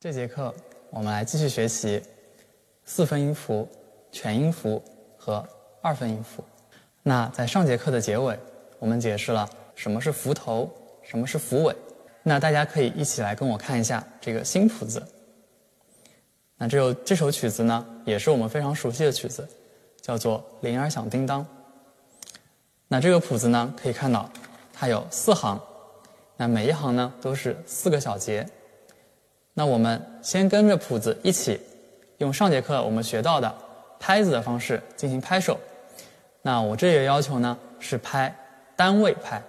这节课我们来继续学习四分音符、全音符和二分音符。那在上节课的结尾，我们解释了什么是符头，什么是符尾。那大家可以一起来跟我看一下这个新谱子。那这首这首曲子呢，也是我们非常熟悉的曲子，叫做《铃儿响叮当》。那这个谱子呢，可以看到它有四行，那每一行呢都是四个小节。那我们先跟着谱子一起，用上节课我们学到的拍子的方式进行拍手。那我这里的要求呢是拍单位拍。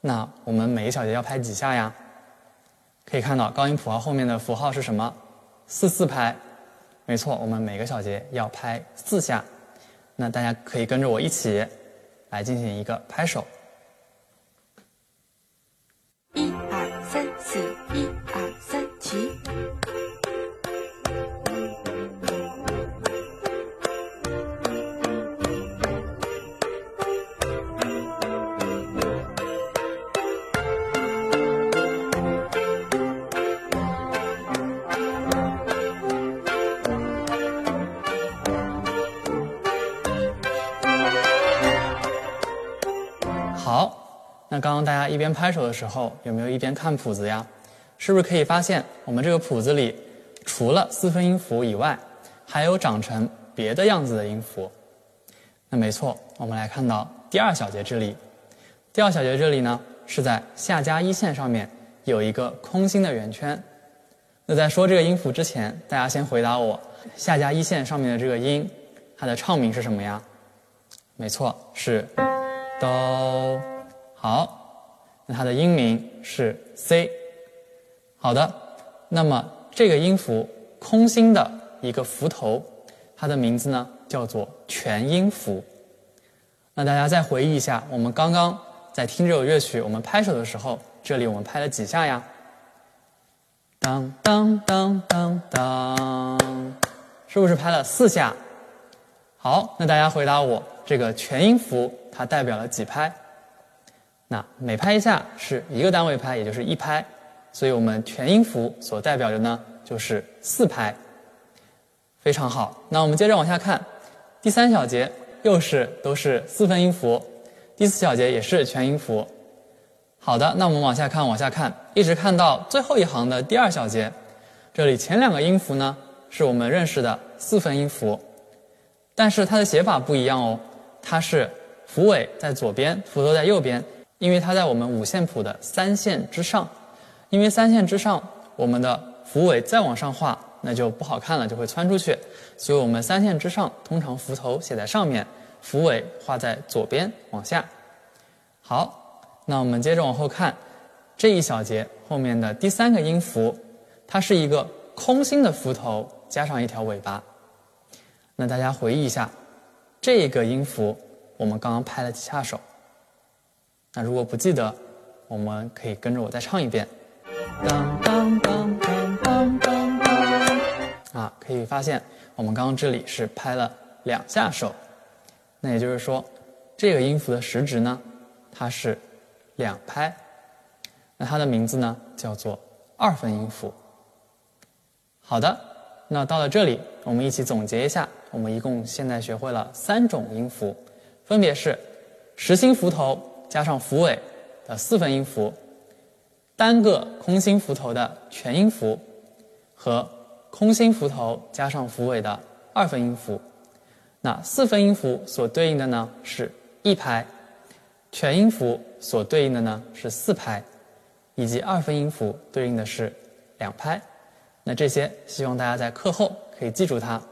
那我们每个小节要拍几下呀？可以看到高音谱号后面的符号是什么？四四拍。没错，我们每个小节要拍四下。那大家可以跟着我一起来进行一个拍手。一二三四，一二三。好，那刚刚大家一边拍手的时候，有没有一边看谱子呀？是不是可以发现，我们这个谱子里除了四分音符以外，还有长成别的样子的音符？那没错，我们来看到第二小节这里。第二小节这里呢，是在下加一线上面有一个空心的圆圈。那在说这个音符之前，大家先回答我：下加一线上面的这个音，它的唱名是什么呀？没错，是哆。好，那它的音名是 C。好的，那么这个音符空心的一个符头，它的名字呢叫做全音符。那大家再回忆一下，我们刚刚在听这首乐曲，我们拍手的时候，这里我们拍了几下呀？当当当当当，是不是拍了四下？好，那大家回答我，这个全音符它代表了几拍？那每拍一下是一个单位拍，也就是一拍。所以我们全音符所代表的呢，就是四拍，非常好。那我们接着往下看，第三小节又是都是四分音符，第四小节也是全音符。好的，那我们往下看，往下看，一直看到最后一行的第二小节，这里前两个音符呢是我们认识的四分音符，但是它的写法不一样哦，它是符尾在左边，符头在右边，因为它在我们五线谱的三线之上。因为三线之上，我们的符尾再往上画，那就不好看了，就会窜出去。所以我们三线之上，通常符头写在上面，符尾画在左边往下。好，那我们接着往后看，这一小节后面的第三个音符，它是一个空心的符头加上一条尾巴。那大家回忆一下，这个音符我们刚刚拍了几下手？那如果不记得，我们可以跟着我再唱一遍。当当当当当当当！啊，可以发现我们刚刚这里是拍了两下手，那也就是说，这个音符的时值呢，它是两拍。那它的名字呢叫做二分音符。好的，那到了这里，我们一起总结一下，我们一共现在学会了三种音符，分别是实心符头加上符尾的四分音符。单个空心符头的全音符和空心符头加上符尾的二分音符，那四分音符所对应的呢是一拍，全音符所对应的呢是四拍，以及二分音符对应的是两拍。那这些希望大家在课后可以记住它，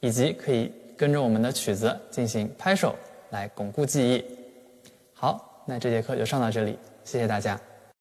以及可以跟着我们的曲子进行拍手来巩固记忆。好，那这节课就上到这里，谢谢大家。